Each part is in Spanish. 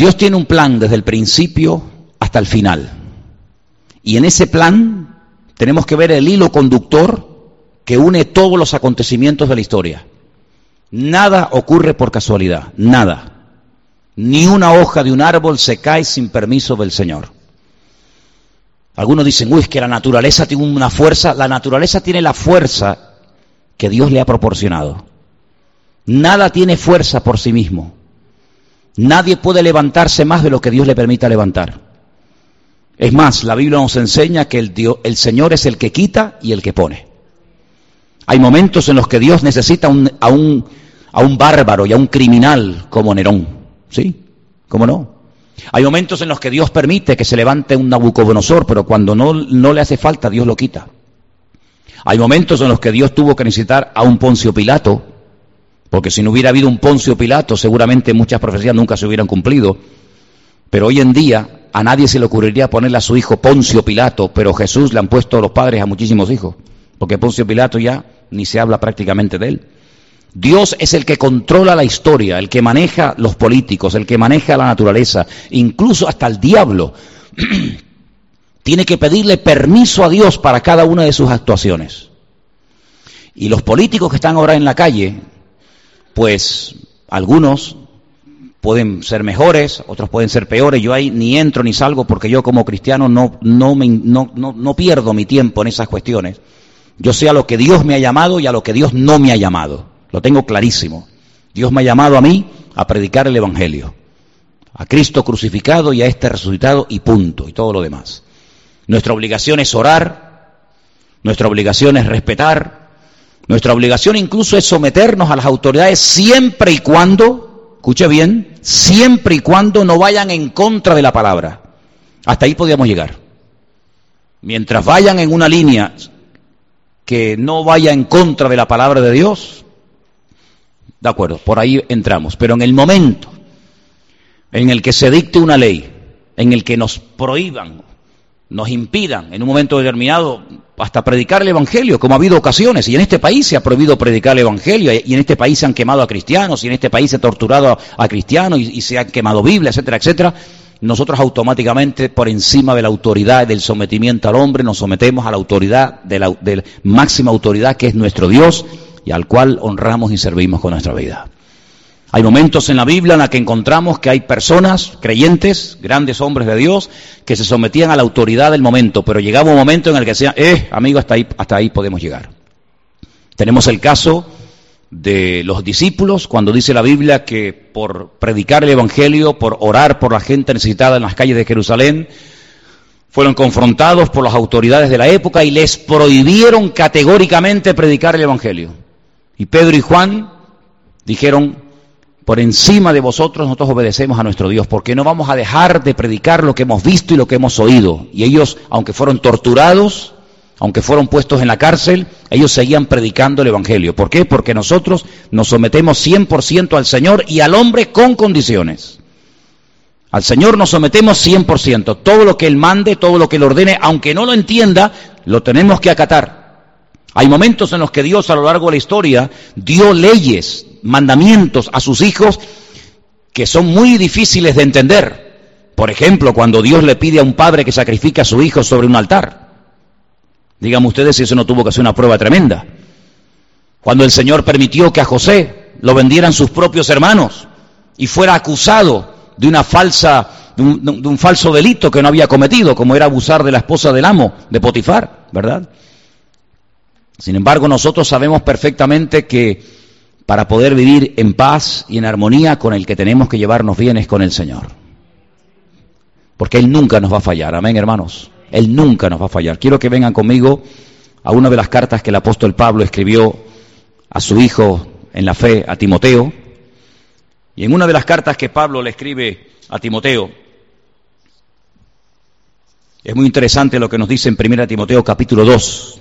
Dios tiene un plan desde el principio hasta el final. Y en ese plan tenemos que ver el hilo conductor que une todos los acontecimientos de la historia. Nada ocurre por casualidad, nada. Ni una hoja de un árbol se cae sin permiso del Señor. Algunos dicen, uy, es que la naturaleza tiene una fuerza. La naturaleza tiene la fuerza que Dios le ha proporcionado. Nada tiene fuerza por sí mismo. Nadie puede levantarse más de lo que Dios le permita levantar. Es más, la Biblia nos enseña que el, Dios, el Señor es el que quita y el que pone. Hay momentos en los que Dios necesita a, un, a un bárbaro y a un criminal como Nerón. ¿Sí? ¿Cómo no? Hay momentos en los que Dios permite que se levante un Nabucodonosor, pero cuando no, no le hace falta, Dios lo quita. Hay momentos en los que Dios tuvo que necesitar a un Poncio Pilato porque si no hubiera habido un Poncio Pilato, seguramente muchas profecías nunca se hubieran cumplido. Pero hoy en día a nadie se le ocurriría ponerle a su hijo Poncio Pilato, pero Jesús le han puesto los padres a muchísimos hijos, porque Poncio Pilato ya ni se habla prácticamente de él. Dios es el que controla la historia, el que maneja los políticos, el que maneja la naturaleza, incluso hasta el diablo. Tiene que pedirle permiso a Dios para cada una de sus actuaciones. Y los políticos que están ahora en la calle, pues algunos pueden ser mejores, otros pueden ser peores. Yo ahí ni entro ni salgo porque yo como cristiano no, no, me, no, pierdo mi tiempo en esas cuestiones. Yo sé a lo que Dios me ha llamado y a lo que Dios no me ha llamado. Lo tengo clarísimo. Dios me ha llamado a mí a predicar el Evangelio. A Cristo crucificado y a este resucitado y punto. Y todo lo demás. Nuestra obligación es orar. Nuestra obligación es respetar. Nuestra obligación incluso es someternos a las autoridades siempre y cuando, escuche bien, siempre y cuando no vayan en contra de la palabra. Hasta ahí podíamos llegar. Mientras vayan en una línea que no vaya en contra de la palabra de Dios, de acuerdo, por ahí entramos. Pero en el momento en el que se dicte una ley, en el que nos prohíban, nos impidan en un momento determinado hasta predicar el Evangelio, como ha habido ocasiones, y en este país se ha prohibido predicar el Evangelio, y en este país se han quemado a cristianos, y en este país se ha torturado a, cristianos, y, se han quemado Biblia, etcétera, etcétera, nosotros automáticamente, por encima de la autoridad y del sometimiento al hombre, nos sometemos a la autoridad, de la máxima autoridad que es nuestro Dios, y al cual honramos y servimos con nuestra vida. Hay momentos en la Biblia en la que encontramos que hay personas, creyentes, grandes hombres de Dios, que se sometían a la autoridad del momento, pero llegaba un momento en el que decían, eh, amigo, hasta ahí, hasta ahí podemos llegar. Tenemos el caso de los discípulos, cuando dice la Biblia que por predicar el Evangelio, por orar por la gente necesitada en las calles de Jerusalén, fueron confrontados por las autoridades de la época y les prohibieron categóricamente predicar el Evangelio. Y Pedro y Juan dijeron, por encima de vosotros nosotros obedecemos a nuestro Dios, porque no vamos a dejar de predicar lo que hemos visto y lo que hemos oído. Y ellos, aunque fueron torturados, aunque fueron puestos en la cárcel, ellos seguían predicando el Evangelio. ¿Por qué? Porque nosotros nos sometemos 100% al Señor y al hombre con condiciones. Al Señor nos sometemos 100%. Todo lo que Él mande, todo lo que Él ordene, aunque no lo entienda, lo tenemos que acatar. Hay momentos en los que Dios a lo largo de la historia dio leyes, mandamientos a sus hijos que son muy difíciles de entender. Por ejemplo, cuando Dios le pide a un padre que sacrifique a su hijo sobre un altar. Díganme ustedes si eso no tuvo que ser una prueba tremenda. Cuando el Señor permitió que a José lo vendieran sus propios hermanos y fuera acusado de una falsa, de un, de un falso delito que no había cometido, como era abusar de la esposa del amo, de Potifar, ¿verdad? Sin embargo, nosotros sabemos perfectamente que para poder vivir en paz y en armonía con el que tenemos que llevarnos bien es con el Señor. Porque Él nunca nos va a fallar, amén hermanos. Él nunca nos va a fallar. Quiero que vengan conmigo a una de las cartas que el apóstol Pablo escribió a su hijo en la fe, a Timoteo. Y en una de las cartas que Pablo le escribe a Timoteo, es muy interesante lo que nos dice en 1 Timoteo capítulo 2,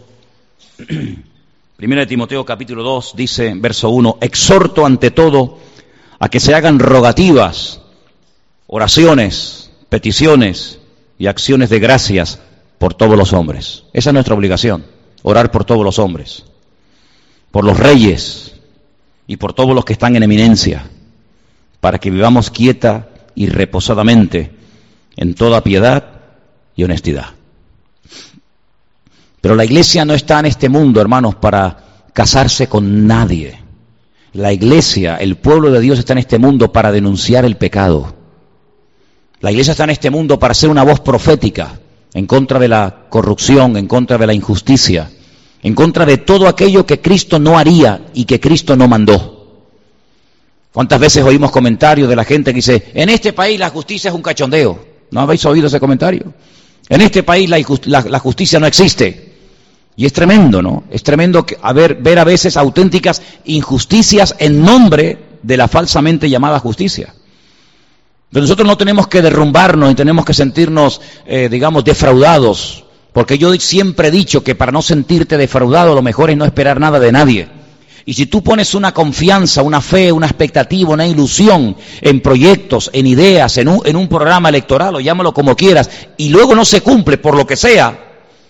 Primera de Timoteo capítulo 2 dice, verso 1, exhorto ante todo a que se hagan rogativas, oraciones, peticiones y acciones de gracias por todos los hombres. Esa es nuestra obligación, orar por todos los hombres, por los reyes y por todos los que están en eminencia, para que vivamos quieta y reposadamente en toda piedad y honestidad. Pero la iglesia no está en este mundo, hermanos, para casarse con nadie. La iglesia, el pueblo de Dios está en este mundo para denunciar el pecado. La iglesia está en este mundo para ser una voz profética en contra de la corrupción, en contra de la injusticia, en contra de todo aquello que Cristo no haría y que Cristo no mandó. ¿Cuántas veces oímos comentarios de la gente que dice, en este país la justicia es un cachondeo? ¿No habéis oído ese comentario? En este país la, justicia no existe. Y es tremendo, ¿no? Es tremendo ver a veces auténticas injusticias en nombre de la falsamente llamada justicia. Pero nosotros no tenemos que derrumbarnos y tenemos que sentirnos, eh, digamos, defraudados. Porque yo siempre he dicho que para no sentirte defraudado lo mejor es no esperar nada de nadie. Y si tú pones una confianza, una fe, una expectativa, una ilusión en proyectos, en ideas, en un, en un programa electoral, o llámalo como quieras, y luego no se cumple por lo que sea,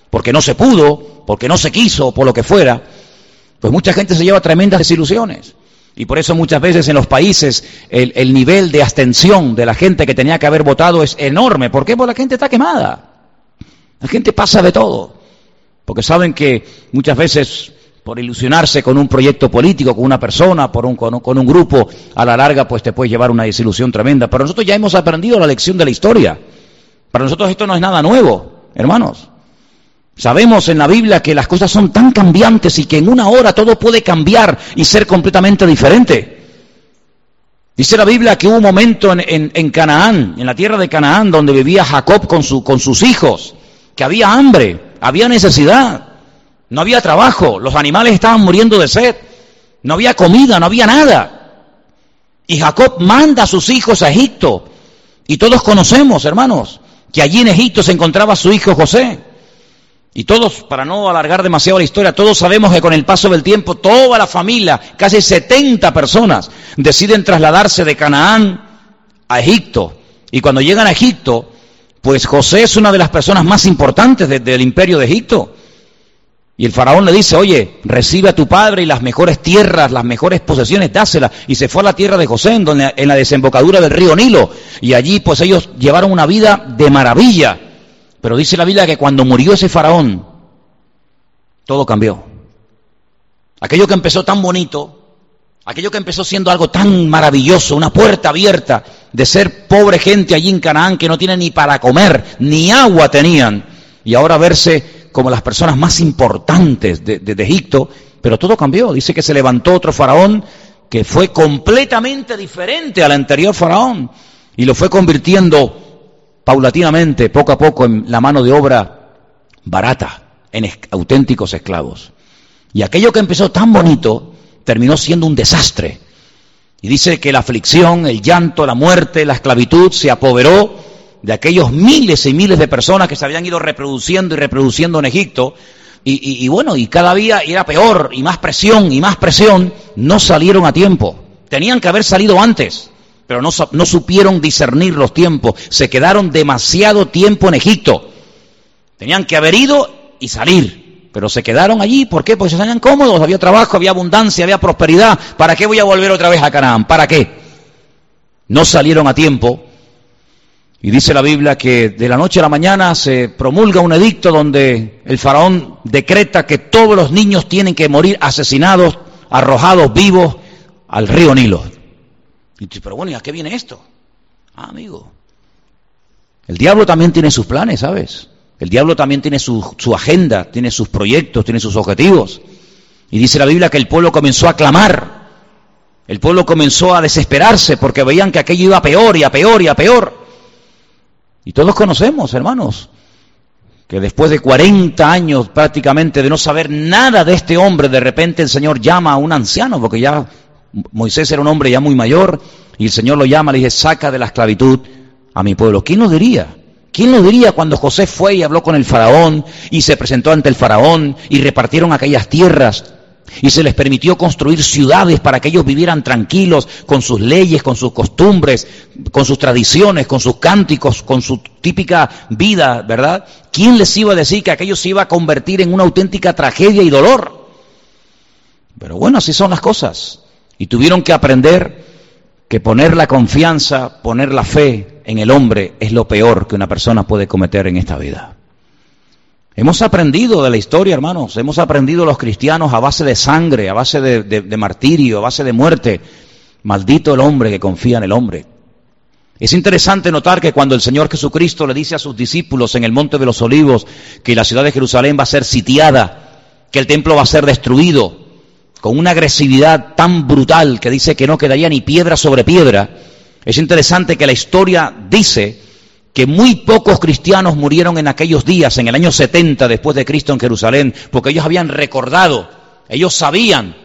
porque no se pudo, porque no se quiso, por lo que fuera, pues mucha gente se lleva tremendas desilusiones. Y por eso muchas veces en los países el, el, nivel de abstención de la gente que tenía que haber votado es enorme. ¿Por qué? Porque la gente está quemada. La gente pasa de todo. Porque saben que muchas veces por ilusionarse con un proyecto político, con una persona, por un, con, un, con un grupo, a la larga pues te puede llevar una desilusión tremenda. Pero nosotros ya hemos aprendido la lección de la historia. Para nosotros esto no es nada nuevo, hermanos. Sabemos en la Biblia que las cosas son tan cambiantes y que en una hora todo puede cambiar y ser completamente diferente. Dice la Biblia que hubo un momento en, Canaán, en la tierra de Canaán, donde vivía Jacob con, su, con sus hijos, que había hambre, había necesidad, no había trabajo, los animales estaban muriendo de sed, no había comida, no había nada. Y Jacob manda a sus hijos a Egipto. Y todos conocemos, hermanos, que allí en Egipto se encontraba su hijo José. Y todos, para no alargar demasiado la historia, todos sabemos que con el paso del tiempo toda la familia, casi 70 personas, deciden trasladarse de Canaán a Egipto. Y cuando llegan a Egipto, pues José es una de las personas más importantes de, del imperio de Egipto. Y el faraón le dice, oye, recibe a tu padre y las mejores tierras, las mejores posesiones, dáselas. Y se fue a la tierra de José, en, donde, en la desembocadura del río Nilo. Y allí pues ellos llevaron una vida de maravilla. Pero dice la Biblia que cuando murió ese faraón, todo cambió. Aquello que empezó tan bonito, aquello que empezó siendo algo tan maravilloso, una puerta abierta de ser pobre gente allí en Canaán que no tiene ni para comer, ni agua tenían, y ahora verse como las personas más importantes de, de, de Egipto, pero todo cambió. Dice que se levantó otro faraón que fue completamente diferente al anterior faraón y lo fue convirtiendo paulatinamente, poco a poco, en la mano de obra barata, en auténticos esclavos. Y aquello que empezó tan bonito terminó siendo un desastre. Y dice que la aflicción, el llanto, la muerte, la esclavitud se apoderó de aquellos miles y miles de personas que se habían ido reproduciendo y reproduciendo en Egipto. Y bueno, y cada día era peor, y más presión, y más presión, no salieron a tiempo. Tenían que haber salido antes pero no, no, supieron discernir los tiempos, se quedaron demasiado tiempo en Egipto. Tenían que haber ido y salir, pero se quedaron allí, ¿por qué? Porque se salían cómodos, había trabajo, había abundancia, había prosperidad. ¿Para qué voy a volver otra vez a Canaán? ¿Para qué? No salieron a tiempo. Y dice la Biblia que de la noche a la mañana se promulga un edicto donde el faraón decreta que todos los niños tienen que morir asesinados, arrojados vivos al río Nilo. Y pero bueno, ¿y a qué viene esto? Ah, amigo. El diablo también tiene sus planes, ¿sabes? El diablo también tiene su, su, agenda, tiene sus proyectos, tiene sus objetivos. Y dice la Biblia que el pueblo comenzó a clamar. El pueblo comenzó a desesperarse porque veían que aquello iba a peor y a peor y a peor. Y todos conocemos, hermanos, que después de 40 años prácticamente de no saber nada de este hombre, de repente el Señor llama a un anciano, porque ya Moisés era un hombre ya muy mayor y el Señor lo llama, le dice, saca de la esclavitud a mi pueblo. ¿Quién lo diría? ¿Quién lo diría cuando José fue y habló con el faraón y se presentó ante el faraón y repartieron aquellas tierras y se les permitió construir ciudades para que ellos vivieran tranquilos con sus leyes, con sus costumbres, con sus tradiciones, con sus cánticos, con su típica vida, ¿verdad? ¿Quién les iba a decir que aquello se iba a convertir en una auténtica tragedia y dolor? Pero bueno, así son las cosas. Y tuvieron que aprender que poner la confianza, poner la fe en el hombre es lo peor que una persona puede cometer en esta vida. Hemos aprendido de la historia, hermanos, hemos aprendido los cristianos a base de sangre, a base de, martirio, a base de muerte. Maldito el hombre que confía en el hombre. Es interesante notar que cuando el Señor Jesucristo le dice a sus discípulos en el Monte de los Olivos que la ciudad de Jerusalén va a ser sitiada, que el templo va a ser destruido, con una agresividad tan brutal que dice que no quedaría ni piedra sobre piedra, es interesante que la historia dice que muy pocos cristianos murieron en aquellos días, en el año 70 después de Cristo en Jerusalén, porque ellos habían recordado, ellos sabían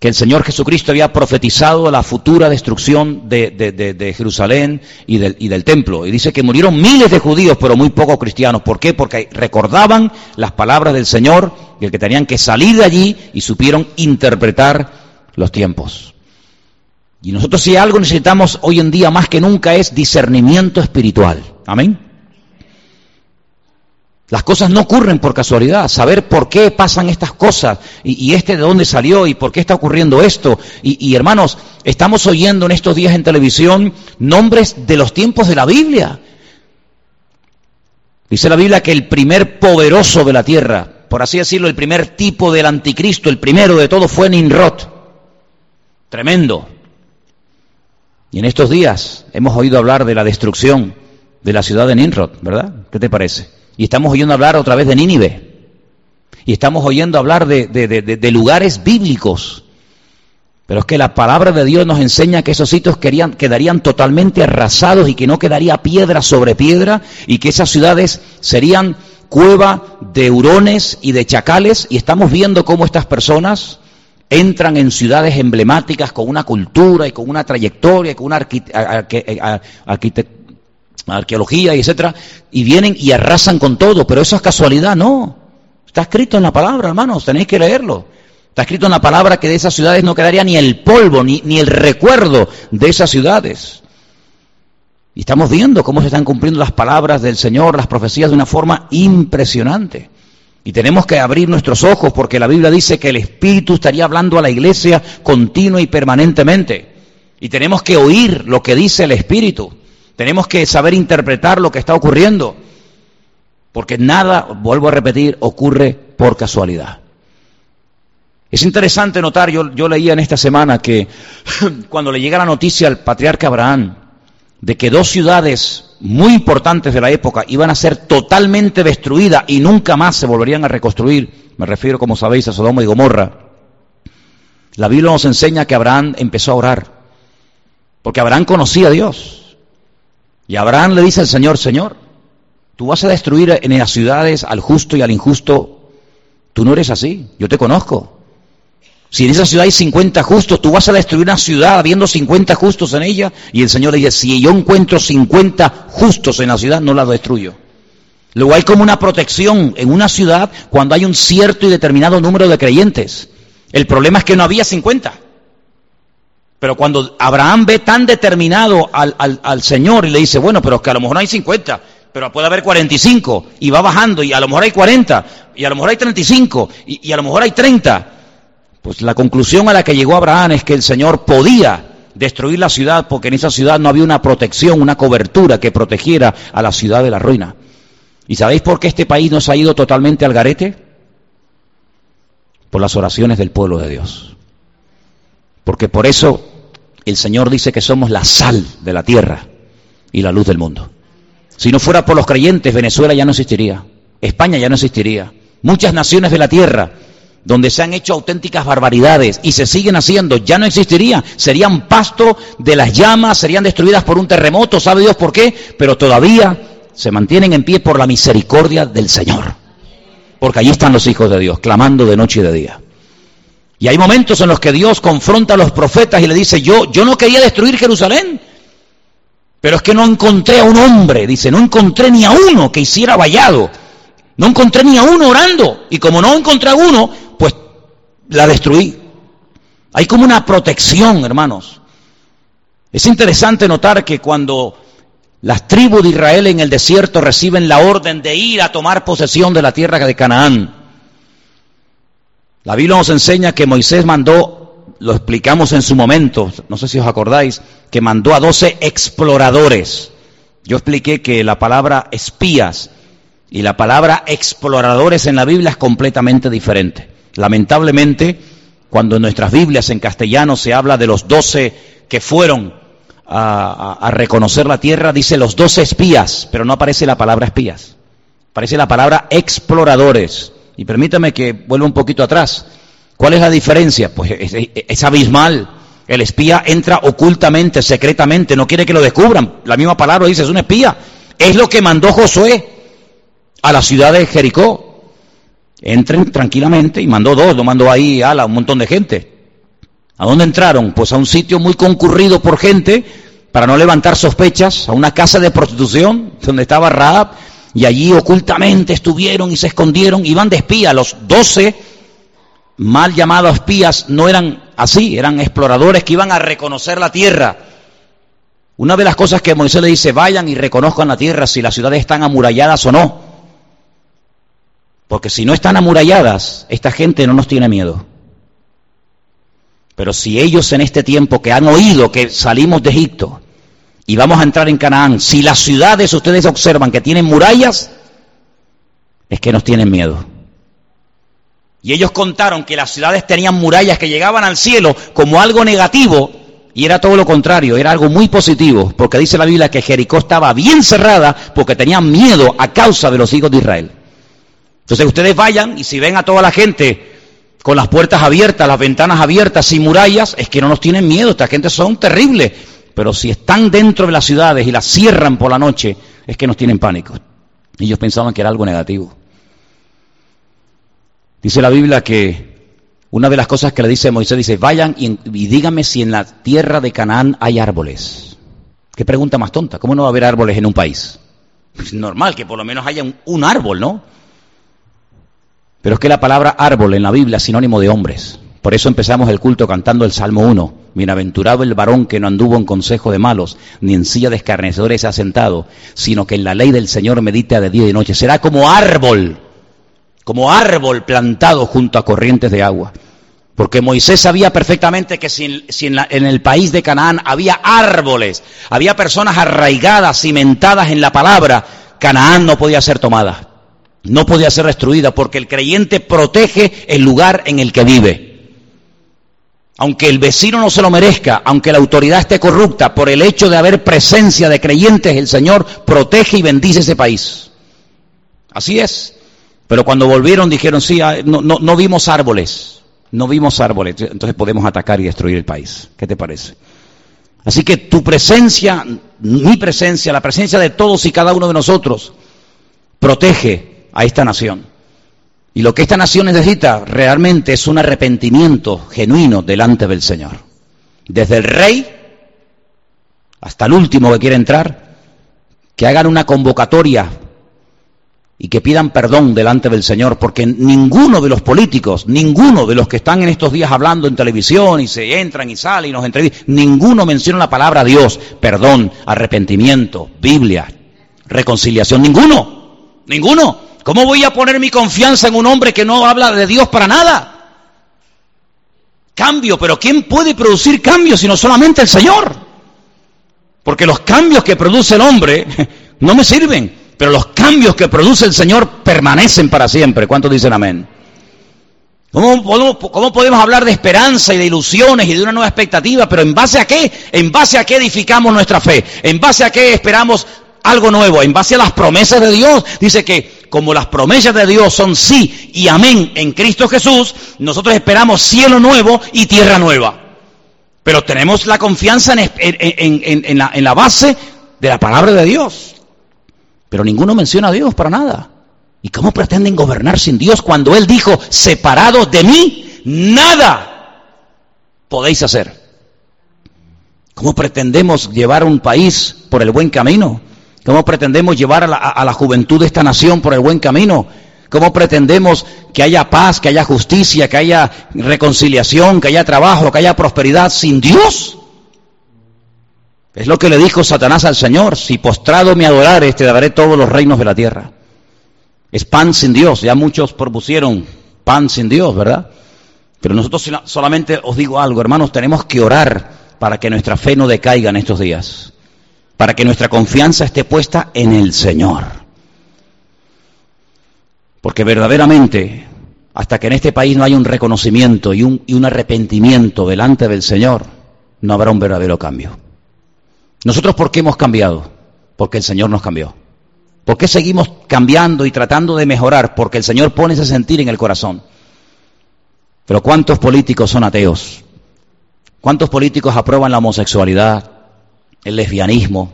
que el Señor Jesucristo había profetizado la futura destrucción de, Jerusalén y del, templo. Y dice que murieron miles de judíos, pero muy pocos cristianos. ¿Por qué? Porque recordaban las palabras del Señor y el que tenían que salir de allí y supieron interpretar los tiempos. Y nosotros si algo necesitamos hoy en día más que nunca es discernimiento espiritual. Amén. Las cosas no ocurren por casualidad. Saber por qué pasan estas cosas y, este de dónde salió y por qué está ocurriendo esto. Y, y, hermanos, estamos oyendo en estos días en televisión nombres de los tiempos de la Biblia. Dice la Biblia que el primer poderoso de la tierra, por así decirlo, el primer tipo del anticristo, el primero de todo fue Ninrod. Tremendo. Y en estos días hemos oído hablar de la destrucción de la ciudad de Nimrod, ¿verdad? ¿Qué te parece? Y estamos oyendo hablar otra vez de Nínive. Y estamos oyendo hablar de, lugares bíblicos. Pero es que la palabra de Dios nos enseña que esos sitios quedarían totalmente arrasados y que no quedaría piedra sobre piedra y que esas ciudades serían cueva de hurones y de chacales. Y estamos viendo cómo estas personas entran en ciudades emblemáticas con una cultura y con una trayectoria, con una arqueología y etcétera, y vienen y arrasan con todo, pero eso es casualidad, no. Está escrito en la palabra, hermanos, tenéis que leerlo. Está escrito en la palabra que de esas ciudades no quedaría ni el polvo, ni, ni el recuerdo de esas ciudades. Y estamos viendo cómo se están cumpliendo las palabras del Señor, las profecías de una forma impresionante. Y tenemos que abrir nuestros ojos porque la Biblia dice que el Espíritu estaría hablando a la iglesia continua y permanentemente. Y tenemos que oír lo que dice el Espíritu. Tenemos que saber interpretar lo que está ocurriendo. Porque nada, vuelvo a repetir, ocurre por casualidad. Es interesante notar, yo, leía en esta semana que cuando le llega la noticia al patriarca Abraham de que dos ciudades muy importantes de la época iban a ser totalmente destruidas y nunca más se volverían a reconstruir. Me refiero, como sabéis, a Sodoma y Gomorra. La Biblia nos enseña que Abraham empezó a orar, porque Abraham conocía a Dios. Y Abraham le dice al Señor, Señor, tú vas a destruir en las ciudades al justo y al injusto. Tú no eres así, yo te conozco. Si en esa ciudad hay 50 justos, tú vas a destruir una ciudad habiendo 50 justos en ella. Y el Señor le dice, si yo encuentro 50 justos en la ciudad, no la destruyo. Luego hay como una protección en una ciudad cuando hay un cierto y determinado número de creyentes. El problema es que no había 50. Pero cuando Abraham ve tan determinado al, al, Señor y le dice, bueno, pero es que a lo mejor no hay 50, pero puede haber 45, y va bajando, y a lo mejor hay 40, y a lo mejor hay 35, y, y a lo mejor hay 30. Pues la conclusión a la que llegó Abraham es que el Señor podía destruir la ciudad porque en esa ciudad no había una protección, una cobertura que protegiera a la ciudad de la ruina. ¿Y sabéis por qué este país no se ha ido totalmente al garete? Por las oraciones del pueblo de Dios. Porque por eso el Señor dice que somos la sal de la tierra y la luz del mundo. Si no fuera por los creyentes, Venezuela ya no existiría, España ya no existiría, muchas naciones de la tierra donde se han hecho auténticas barbaridades y se siguen haciendo, ya no existiría, serían pasto de las llamas, serían destruidas por un terremoto, sabe Dios por qué, pero todavía se mantienen en pie por la misericordia del Señor. Porque allí están los hijos de Dios, clamando de noche y de día. Y hay momentos en los que Dios confronta a los profetas y le dice, yo, yo no quería destruir Jerusalén, pero es que no encontré a un hombre, dice, no encontré ni a uno que hiciera vallado. No encontré ni a uno orando. Y como no encontré a uno, pues la destruí. Hay como una protección, hermanos. Es interesante notar que cuando las tribus de Israel en el desierto reciben la orden de ir a tomar posesión de la tierra de Canaán, la Biblia nos enseña que Moisés mandó lo explicamos en su momento, no sé si os acordáis, que mandó a doce exploradores. Yo expliqué que la palabra espías y la palabra exploradores en la Biblia es completamente diferente. Lamentablemente, cuando en nuestras Biblias en castellano se habla de los doce que fueron a, reconocer la tierra, dice los doce espías, pero no aparece la palabra espías. Aparece la palabra exploradores. Y permítame que vuelva un poquito atrás. ¿Cuál es la diferencia? Pues es, abismal. El espía entra ocultamente, secretamente, no quiere que lo descubran. La misma palabra dice, es un espía. Es lo que mandó Josué a la ciudad de Jericó. Entren tranquilamente y mandó dos, lo mandó ahí a un montón de gente. ¿A dónde entraron? Pues a un sitio muy concurrido por gente para no levantar sospechas, a una casa de prostitución donde estaba Raab y allí ocultamente estuvieron y se escondieron, iban de espía. Los doce mal llamados espías no eran así, eran exploradores que iban a reconocer la tierra. Una de las cosas que Moisés le dice, vayan y reconozcan la tierra si las ciudades están amuralladas o no. Porque si no están amuralladas, esta gente no nos tiene miedo. Pero si ellos en este tiempo que han oído que salimos de Egipto, y vamos a entrar en Canaán, si las ciudades ustedes observan que tienen murallas, es que nos tienen miedo. Y ellos contaron que las ciudades tenían murallas que llegaban al cielo como algo negativo, y era todo lo contrario, era algo muy positivo, porque dice la Biblia que Jericó estaba bien cerrada porque tenían miedo a causa de los hijos de Israel. Entonces ustedes vayan y si ven a toda la gente con las puertas abiertas, las ventanas abiertas, sin murallas, es que no nos tienen miedo, esta gente son terribles. Pero si están dentro de las ciudades y las cierran por la noche, es que nos tienen pánico. Ellos pensaban que era algo negativo. Dice la Biblia que una de las cosas que le dice Moisés, dice, vayan y, díganme si en la tierra de Canaán hay árboles. Qué pregunta más tonta, ¿cómo no va a haber árboles en un país? Es normal que por lo menos haya un árbol, ¿no? Pero es que la palabra árbol en la Biblia es sinónimo de hombres. Por eso empezamos el culto cantando el Salmo 1. Bienaventurado el varón que no anduvo en consejo de malos, ni en silla de escarnecedores se ha sentado, sino que en la ley del Señor medita de día y de noche. Será como árbol, como árbol plantado junto a corrientes de agua. Porque Moisés sabía perfectamente que si, en, en, el país de Canaán había árboles, había personas arraigadas, cimentadas en la palabra, Canaán no podía ser tomada no podía ser destruida porque el creyente protege el lugar en el que vive. Aunque el vecino no se lo merezca, aunque la autoridad esté corrupta, por el hecho de haber presencia de creyentes, el Señor protege y bendice ese país. Así es. Pero cuando volvieron dijeron, sí, ah, no, no, no vimos árboles, no vimos árboles, entonces podemos atacar y destruir el país. ¿Qué te parece? Así que tu presencia, mi presencia, la presencia de todos y cada uno de nosotros, protege a esta nación. Y lo que esta nación necesita realmente es un arrepentimiento genuino delante del Señor. Desde el rey hasta el último que quiere entrar, que hagan una convocatoria y que pidan perdón delante del Señor, porque ninguno de los políticos, ninguno de los que están en estos días hablando en televisión y se entran y salen y nos entrevistan, ninguno menciona la palabra Dios, perdón, arrepentimiento, Biblia, reconciliación, ninguno, ninguno. ¿Cómo voy a poner mi confianza en un hombre que no habla de Dios para nada? Cambio, pero ¿quién puede producir cambios sino solamente el Señor? Porque los cambios que produce el hombre no me sirven, pero los cambios que produce el Señor permanecen para siempre. ¿Cuántos dicen amén? ¿Cómo podemos, ¿Cómo podemos, hablar de esperanza y de ilusiones y de una nueva expectativa? Pero ¿en base a qué? ¿En base a qué edificamos nuestra fe? ¿En base a qué esperamos algo nuevo? ¿En base a las promesas de Dios? Dice que como las promesas de Dios son sí y amén en Cristo Jesús, nosotros esperamos cielo nuevo y tierra nueva. Pero tenemos la confianza en, la, en la base de la palabra de Dios. Pero ninguno menciona a Dios para nada. ¿Y cómo pretenden gobernar sin Dios cuando Él dijo, separados de mí, nada podéis hacer? ¿Cómo pretendemos llevar un país por el buen camino ¿Cómo pretendemos llevar a la, juventud de esta nación por el buen camino? ¿Cómo pretendemos que haya paz, que haya justicia, que haya reconciliación, que haya trabajo, que haya prosperidad sin Dios? Es lo que le dijo Satanás al Señor, si postrado me adorares, te daré todos los reinos de la tierra. Es pan sin Dios, ya muchos propusieron pan sin Dios, ¿verdad? Pero nosotros solamente os digo algo, hermanos, tenemos que orar para que nuestra fe no decaiga en estos días, para que nuestra confianza esté puesta en el Señor. Porque verdaderamente, hasta que en este país no haya un reconocimiento y un, arrepentimiento delante del Señor, no habrá un verdadero cambio. Nosotros, ¿por qué hemos cambiado? Porque el Señor nos cambió. ¿Por qué seguimos cambiando y tratando de mejorar? Porque el Señor pone ese sentir en el corazón. Pero ¿cuántos políticos son ateos? ¿Cuántos políticos aprueban la homosexualidad, el lesbianismo,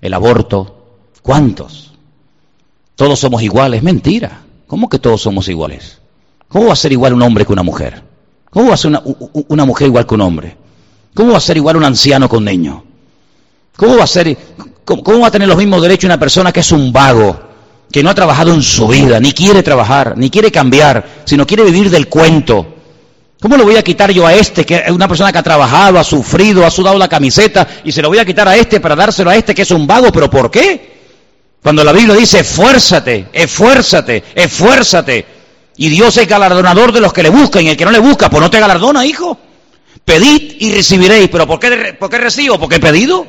el aborto? ¿Cuántos? Todos somos iguales. Mentira. ¿Cómo que todos somos iguales? ¿Cómo va a ser igual un hombre que una mujer? ¿Cómo va a ser una, mujer igual que un hombre? ¿Cómo va a ser igual un anciano con un niño? ¿Cómo va a ser, cómo va a tener los mismos derechos una persona que es un vago, que no ha trabajado en su vida, ni quiere trabajar, ni quiere cambiar, sino quiere vivir del cuento? ¿Cómo le voy a quitar yo a este, que es una persona que ha trabajado, ha sufrido, ha sudado la camiseta, y se lo voy a quitar a este para dárselo a este que es un vago? ¿Pero por qué? Cuando la Biblia dice, esfuérzate, esfuérzate, esfuérzate. Y Dios es galardonador de los que le buscan, y el que no le busca, pues no te galardona, hijo. Pedid y recibiréis. ¿Pero por qué, por qué recibo? Porque he pedido.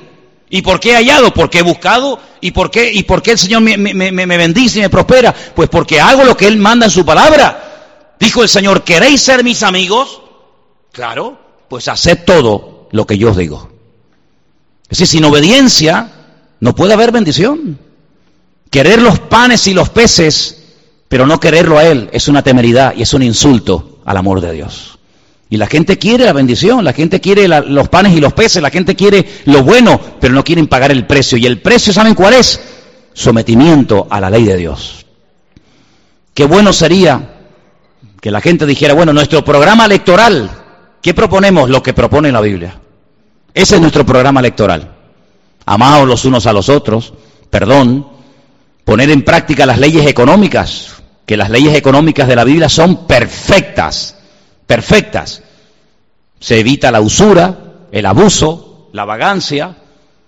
¿Y por qué he hallado? Porque he buscado. ¿Y por qué, y por qué el Señor me, me, me bendice y me prospera? Pues porque hago lo que Él manda en su palabra. Dijo el Señor, ¿queréis ser mis amigos? Claro, pues haced todo lo que yo os digo. Es decir, sin obediencia no puede haber bendición. Querer los panes y los peces, pero no quererlo a Él, es una temeridad y es un insulto al amor de Dios. Y la gente quiere la bendición, la gente quiere los panes y los peces, la gente quiere lo bueno, pero no quieren pagar el precio. Y el precio, ¿saben cuál es? Sometimiento a la ley de Dios. Qué bueno sería que la gente dijera, bueno, nuestro programa electoral, ¿qué proponemos? Lo que propone la Biblia. Ese es nuestro programa electoral. Amados los unos a los otros, perdón, poner en práctica las leyes económicas, que las leyes económicas de la Biblia son perfectas, perfectas. Se evita la usura, el abuso, la vagancia.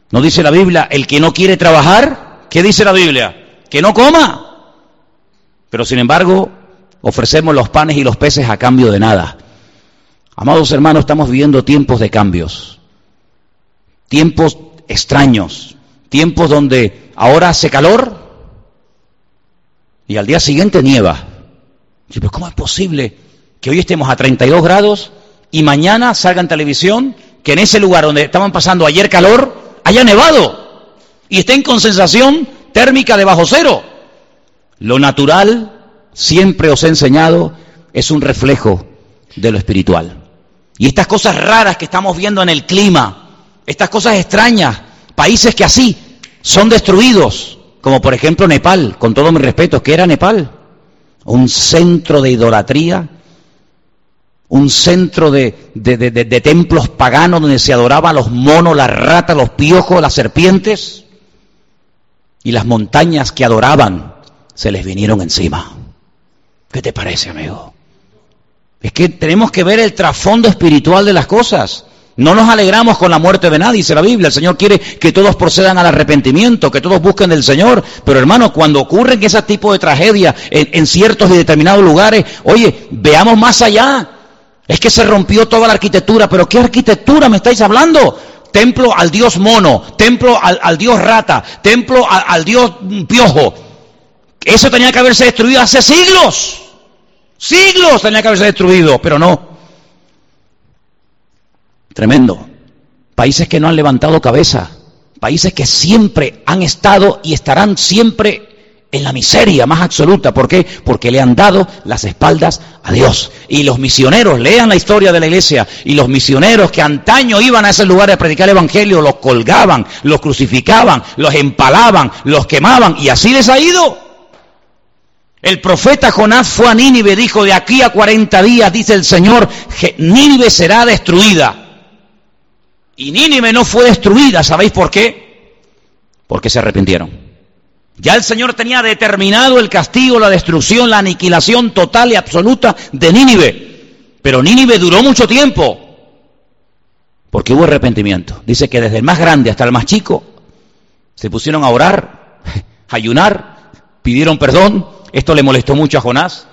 ¿No dice la Biblia, el que no quiere trabajar? ¿Qué dice la Biblia? Que no coma. Pero sin embargo, ofrecemos los panes y los peces a cambio de nada. Amados hermanos, estamos viviendo tiempos de cambios, tiempos extraños, tiempos donde ahora hace calor y al día siguiente nieva. Pero ¿cómo es posible que hoy estemos a 32 grados y mañana salga en televisión que en ese lugar donde estaban pasando ayer calor haya nevado y estén con sensación térmica de bajo cero? Lo natural siempre os he enseñado, es un reflejo de lo espiritual. Y estas cosas raras que estamos viendo en el clima, estas cosas extrañas, países que así son destruidos, como por ejemplo Nepal, con todo mi respeto, ¿qué era Nepal? Un centro de idolatría, un centro de, de, templos paganos donde se adoraban los monos, las ratas, los piojos, las serpientes, y las montañas que adoraban se les vinieron encima. ¿Qué te parece, amigo? Es que tenemos que ver el trasfondo espiritual de las cosas. No nos alegramos con la muerte de nadie, dice la Biblia. El Señor quiere que todos procedan al arrepentimiento, que todos busquen del Señor. Pero hermano, cuando ocurren ese tipo de tragedias en, ciertos y determinados lugares, oye, veamos más allá. Es que se rompió toda la arquitectura, pero ¿qué arquitectura me estáis hablando? Templo al Dios mono, templo al, Dios rata, templo al Dios piojo. Eso tenía que haberse destruido hace siglos. Siglos tenía que haberse destruido, pero no. Tremendo. Países que no han levantado cabeza. Países que siempre han estado y estarán siempre en la miseria más absoluta. ¿Por qué? Porque le han dado las espaldas a Dios. Y los misioneros, lean la historia de la iglesia, y los misioneros que antaño iban a ese lugar a predicar el Evangelio, los colgaban, los crucificaban, los empalaban, los quemaban, y así les ha ido. El profeta Jonás fue a Nínive, dijo, de aquí a 40 días, dice el Señor, Nínive será destruida. Y Nínive no fue destruida, ¿sabéis por qué? Porque se arrepintieron. Ya el Señor tenía determinado el castigo, la destrucción, la aniquilación total y absoluta de Nínive. Pero Nínive duró mucho tiempo, porque hubo arrepentimiento. Dice que desde el más grande hasta el más chico se pusieron a orar, a ayunar, pidieron perdón, esto le molestó mucho a Jonás.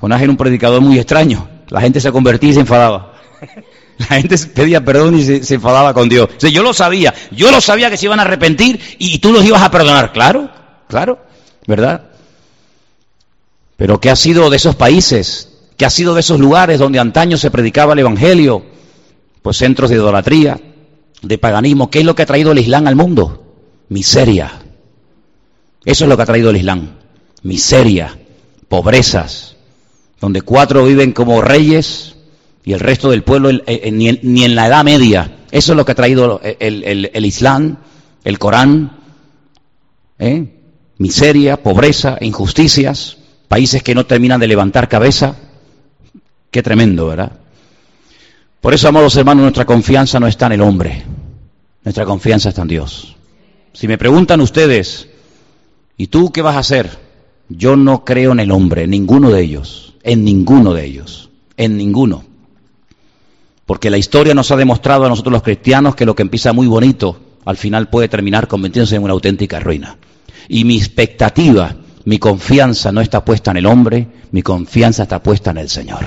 Jonás era un predicador muy extraño. La gente se convertía y se enfadaba. La gente pedía perdón y se, enfadaba con Dios. Yo lo sabía, yo lo sabía que se iban a arrepentir y tú los ibas a perdonar. Claro, claro, ¿verdad? Pero ¿qué ha sido de esos países? ¿Qué ha sido de esos lugares donde antaño se predicaba el Evangelio? Pues centros de idolatría, de paganismo. ¿Qué es lo que ha traído el Islam al mundo? Miseria. Eso es lo que ha traído el Islam. Miseria, pobrezas, donde cuatro viven como reyes y el resto del pueblo ni, en, la Edad Media. Eso es lo que ha traído el, Islam, el Corán. ¿eh? Miseria, pobreza, injusticias, países que no terminan de levantar cabeza. Qué tremendo, ¿verdad? Por eso, amados hermanos, nuestra confianza no está en el hombre, nuestra confianza está en Dios. Si me preguntan ustedes, ¿y tú qué vas a hacer? Yo no creo en el hombre, ninguno de ellos, en ninguno de ellos, en ninguno. Porque la historia nos ha demostrado a nosotros los cristianos que lo que empieza muy bonito, al final puede terminar convirtiéndose en una auténtica ruina. Y mi expectativa, mi confianza no está puesta en el hombre, mi confianza está puesta en el Señor.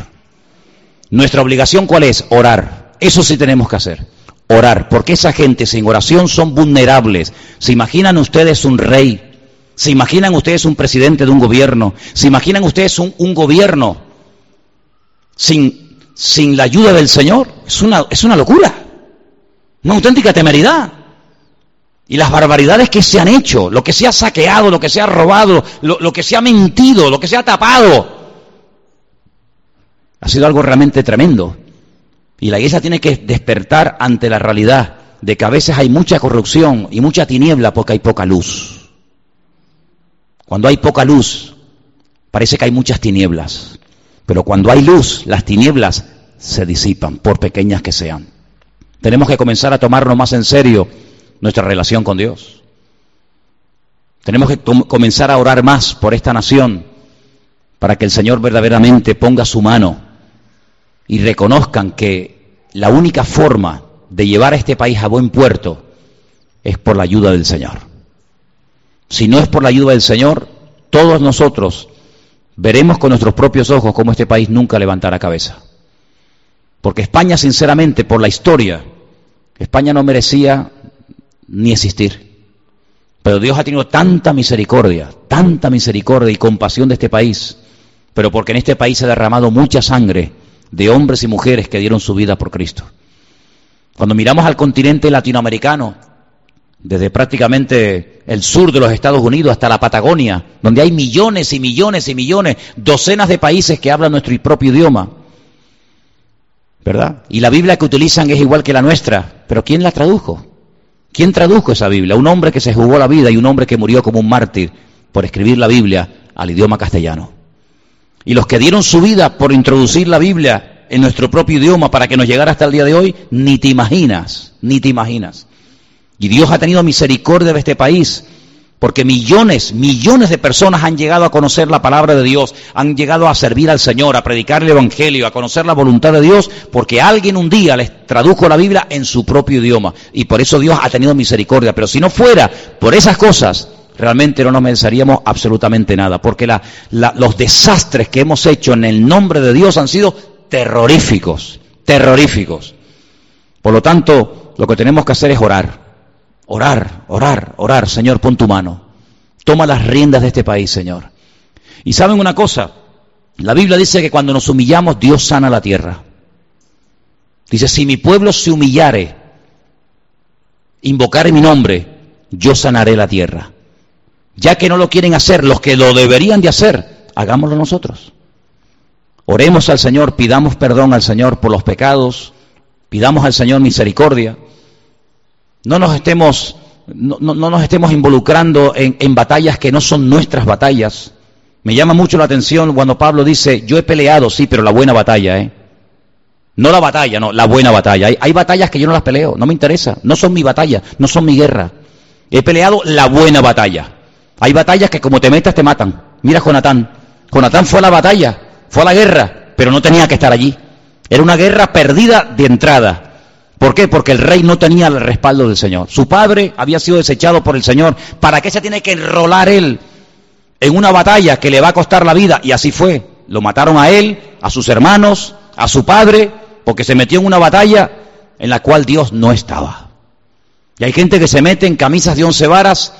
Nuestra obligación cuál es? Orar. Eso sí tenemos que hacer. Orar, porque esa gente sin oración son vulnerables. ¿Se imaginan ustedes un rey? ¿Se imaginan ustedes un presidente de un gobierno? ¿Se imaginan ustedes un, gobierno sin sin la ayuda del Señor es una, es una locura, una auténtica temeridad. Y las barbaridades que se han hecho, lo que se ha saqueado, lo que se ha robado, lo, que se ha mentido, lo que se ha tapado, ha sido algo realmente tremendo. Y la iglesia tiene que despertar ante la realidad de que a veces hay mucha corrupción y mucha tiniebla porque hay poca luz. Cuando hay poca luz, parece que hay muchas tinieblas. Pero cuando hay luz, las tinieblas se disipan, por pequeñas que sean. Tenemos que comenzar a tomarnos más en serio nuestra relación con Dios. Tenemos que comenzar a orar más por esta nación para que el Señor verdaderamente ponga su mano y reconozcan que la única forma de llevar a este país a buen puerto es por la ayuda del Señor. Si no es por la ayuda del Señor, todos nosotros veremos con nuestros propios ojos cómo este país nunca levantará cabeza. Porque España, sinceramente, por la historia, España no merecía ni existir. Pero Dios ha tenido tanta misericordia, tanta misericordia y compasión de este país, pero porque en este país se ha derramado mucha sangre de hombres y mujeres que dieron su vida por Cristo. Cuando miramos al continente latinoamericano, desde prácticamente el sur de los Estados Unidos hasta la Patagonia, donde hay millones y millones y millones, docenas de países que hablan nuestro propio idioma. ¿Verdad? Y la Biblia que utilizan es igual que la nuestra, pero ¿quién la tradujo? ¿Quién tradujo esa Biblia? Un hombre que se jugó la vida y un hombre que murió como un mártir por escribir la Biblia al idioma castellano. Y los que dieron su vida por introducir la Biblia en nuestro propio idioma para que nos llegara hasta el día de hoy, ni te imaginas, ni te imaginas. Y Dios ha tenido misericordia de este país, porque millones, millones de personas han llegado a conocer la palabra de Dios, han llegado a servir al Señor, a predicar el Evangelio, a conocer la voluntad de Dios, porque alguien un día les tradujo la Biblia en su propio idioma. Y por eso Dios ha tenido misericordia. Pero si no fuera por esas cosas, realmente no nos pensaríamos absolutamente nada, porque los desastres que hemos hecho en el nombre de Dios han sido terroríficos, terroríficos. Por lo tanto, lo que tenemos que hacer es orar Orar, orar, orar. Señor, pon tu mano. Toma las riendas de este país, Señor. Y saben una cosa, la Biblia dice que cuando nos humillamos, Dios sana la tierra. Dice, si mi pueblo se humillare, invocare mi nombre, yo sanaré la tierra. Ya que no lo quieren hacer los que lo deberían de hacer, hagámoslo nosotros. Oremos al Señor, pidamos perdón al Señor por los pecados, pidamos al Señor misericordia. No nos estemos, no, nos estemos involucrando en, batallas que no son nuestras batallas. Me llama mucho la atención cuando Pablo dice, yo he peleado, sí, pero la buena batalla, ¿eh? No la batalla, no, la buena batalla. Hay, hay, batallas que yo no las peleo, no me interesa, no son mi batalla, no son mi guerra. He peleado la buena batalla. Hay batallas que como te metas te matan. Mira Jonatán. Jonatán fue a la batalla, fue a la guerra, pero no tenía que estar allí. Era una guerra perdida de entrada. ¿Por qué? Porque el rey no tenía el respaldo del Señor. Su padre había sido desechado por el Señor. ¿Para qué se tiene que enrolar él en una batalla que le va a costar la vida? Y así fue. Lo mataron a él, a sus hermanos, a su padre, porque se metió en una batalla en la cual Dios no estaba. Y hay gente que se mete en camisas de once varas,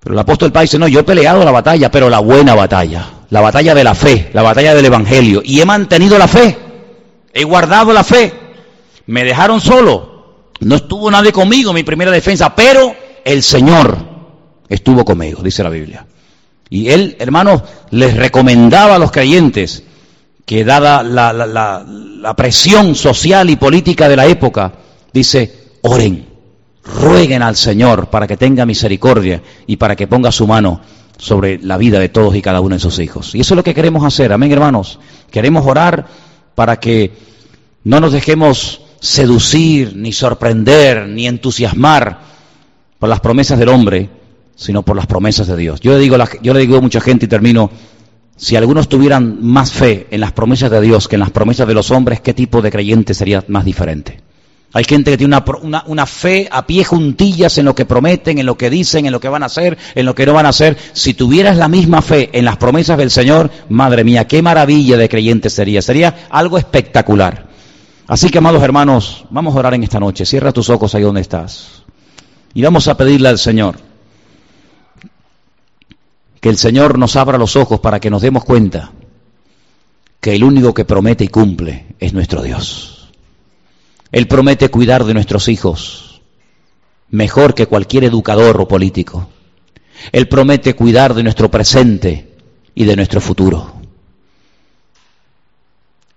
pero el apóstol Pablo dice, no, yo he peleado la batalla, pero la buena batalla, la batalla de la fe, la batalla del Evangelio, y he mantenido la fe, he guardado la fe, me dejaron solo, no estuvo nadie conmigo en mi primera defensa, pero el Señor estuvo conmigo, dice la Biblia. Y él, hermanos, les recomendaba a los creyentes que dada la, la, presión social y política de la época, dice, oren, rueguen al Señor para que tenga misericordia y para que ponga su mano sobre la vida de todos y cada uno de sus hijos. Y eso es lo que queremos hacer, amén hermanos. Queremos orar para que no nos dejemos seducir, ni sorprender, ni entusiasmar por las promesas del hombre, sino por las promesas de Dios. Yo le digo, yo le digo a mucha gente y termino, si algunos tuvieran más fe en las promesas de Dios que en las promesas de los hombres, ¿qué tipo de creyente sería más diferente? Hay gente que tiene una, una, fe a pie juntillas en lo que prometen, en lo que dicen, en lo que van a hacer, en lo que no van a hacer. Si tuvieras la misma fe en las promesas del Señor, madre mía, qué maravilla de creyente sería. Sería algo espectacular. Así que, amados hermanos, vamos a orar en esta noche. Cierra tus ojos ahí donde estás. Y vamos a pedirle al Señor que el Señor nos abra los ojos para que nos demos cuenta que el único que promete y cumple es nuestro Dios. Él promete cuidar de nuestros hijos mejor que cualquier educador o político. Él promete cuidar de nuestro presente y de nuestro futuro.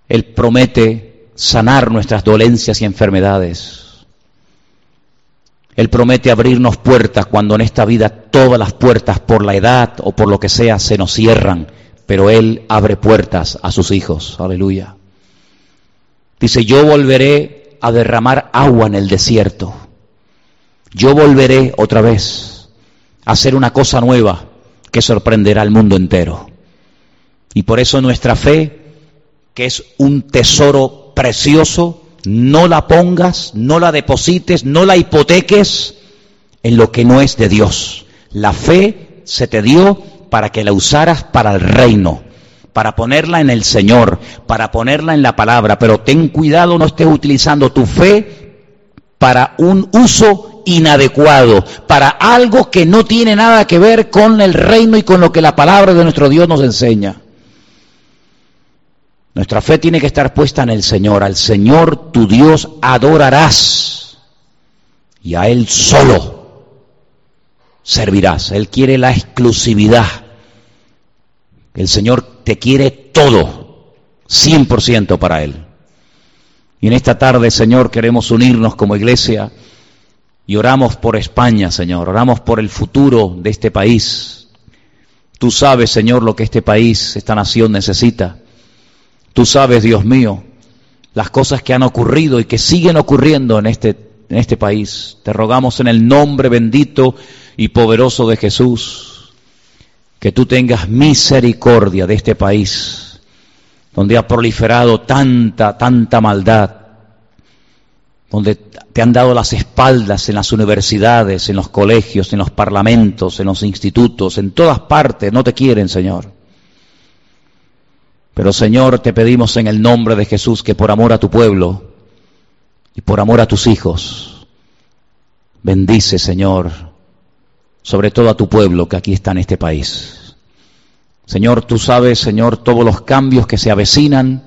Él promete sanar nuestras dolencias y enfermedades. Él promete abrirnos puertas cuando en esta vida todas las puertas por la edad o por lo que sea se nos cierran, pero Él abre puertas a sus hijos. Aleluya. Dice, yo volveré a derramar agua en el desierto. Yo volveré otra vez a hacer una cosa nueva que sorprenderá al mundo entero. Y por eso nuestra fe, que es un tesoro precioso, no la pongas, no la deposites, no la hipoteques en lo que no es de Dios. La fe se te dio para que la usaras para el reino, para ponerla en el Señor, para ponerla en la palabra, pero ten cuidado, no estés utilizando tu fe para un uso inadecuado, para algo que no tiene nada que ver con el reino y con lo que la palabra de nuestro Dios nos enseña. Nuestra fe tiene que estar puesta en el Señor. Al Señor tu Dios adorarás y a Él solo servirás. Él quiere la exclusividad. El Señor te quiere todo, 100% para Él. Y en esta tarde, Señor, queremos unirnos como iglesia y oramos por España, Señor. Oramos por el futuro de este país. Tú sabes, Señor, lo que este país, esta nación necesita. Tú sabes, Dios mío, las cosas que han ocurrido y que siguen ocurriendo en este, en este país. Te rogamos en el nombre bendito y poderoso de Jesús, que tú tengas misericordia de este país, donde ha proliferado tanta, tanta maldad, donde te han dado las espaldas en las universidades, en los colegios, en los parlamentos, en los institutos, en todas partes, no te quieren, Señor. Pero Señor, te pedimos en el nombre de Jesús que por amor a tu pueblo y por amor a tus hijos, bendice, Señor, sobre todo a tu pueblo que aquí está en este país. Señor, tú sabes, Señor, todos los cambios que se avecinan,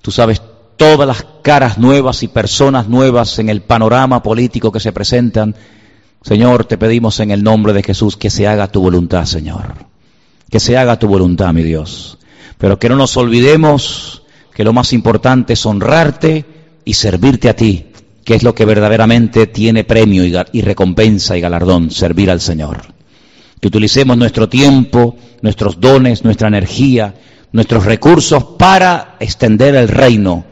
tú sabes todas las caras nuevas y personas nuevas en el panorama político que se presentan. Señor, te pedimos en el nombre de Jesús que se haga tu voluntad, Señor. Que se haga tu voluntad, mi Dios. Pero que no nos olvidemos que lo más importante es honrarte y servirte a ti, que es lo que verdaderamente tiene premio y, recompensa y galardón, servir al Señor. Que utilicemos nuestro tiempo, nuestros dones, nuestra energía, nuestros recursos para extender el reino,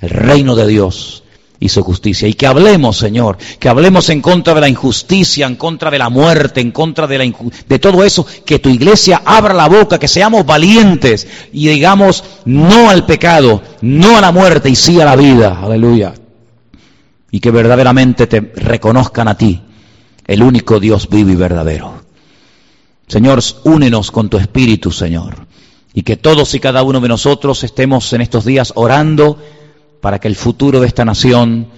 el reino de Dios, su justicia. Y que hablemos, Señor, que hablemos en contra de la injusticia, en contra de la muerte, en contra de, la de todo eso, que tu iglesia abra la boca, que seamos valientes y digamos no al pecado, no a la muerte y sí a la vida. Aleluya. Y que verdaderamente te reconozcan a ti, el único Dios vivo y verdadero. Señor, únenos con tu espíritu, Señor. y que todos y cada uno de nosotros estemos en estos días orando para que el futuro de esta nación,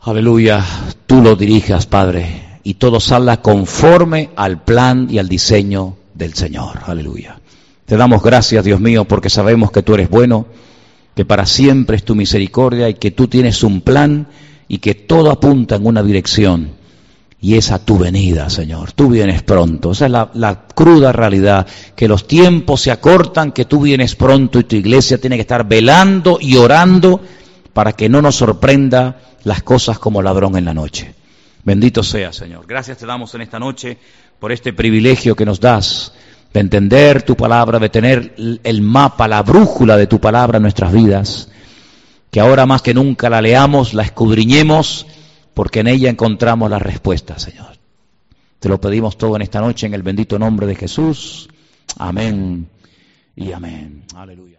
aleluya, tú lo dirijas, Padre, y todo salga conforme al plan y al diseño del Señor. Aleluya. Te damos gracias, Dios mío, porque sabemos que tú eres bueno, que para siempre es tu misericordia y que tú tienes un plan y que todo apunta en una dirección y es a tu venida, Señor. Tú vienes pronto. Esa es la, la, cruda realidad, que los tiempos se acortan, que tú vienes pronto y tu iglesia tiene que estar velando y orando para que no nos sorprenda las cosas como ladrón en la noche. Bendito sea, Señor. Gracias te damos en esta noche por este privilegio que nos das de entender tu palabra, de tener el mapa, la brújula de tu palabra en nuestras vidas, que ahora más que nunca la leamos, la escudriñemos, porque en ella encontramos la respuesta, Señor. Te lo pedimos todo en esta noche en el bendito nombre de Jesús. Amén y amén. Aleluya.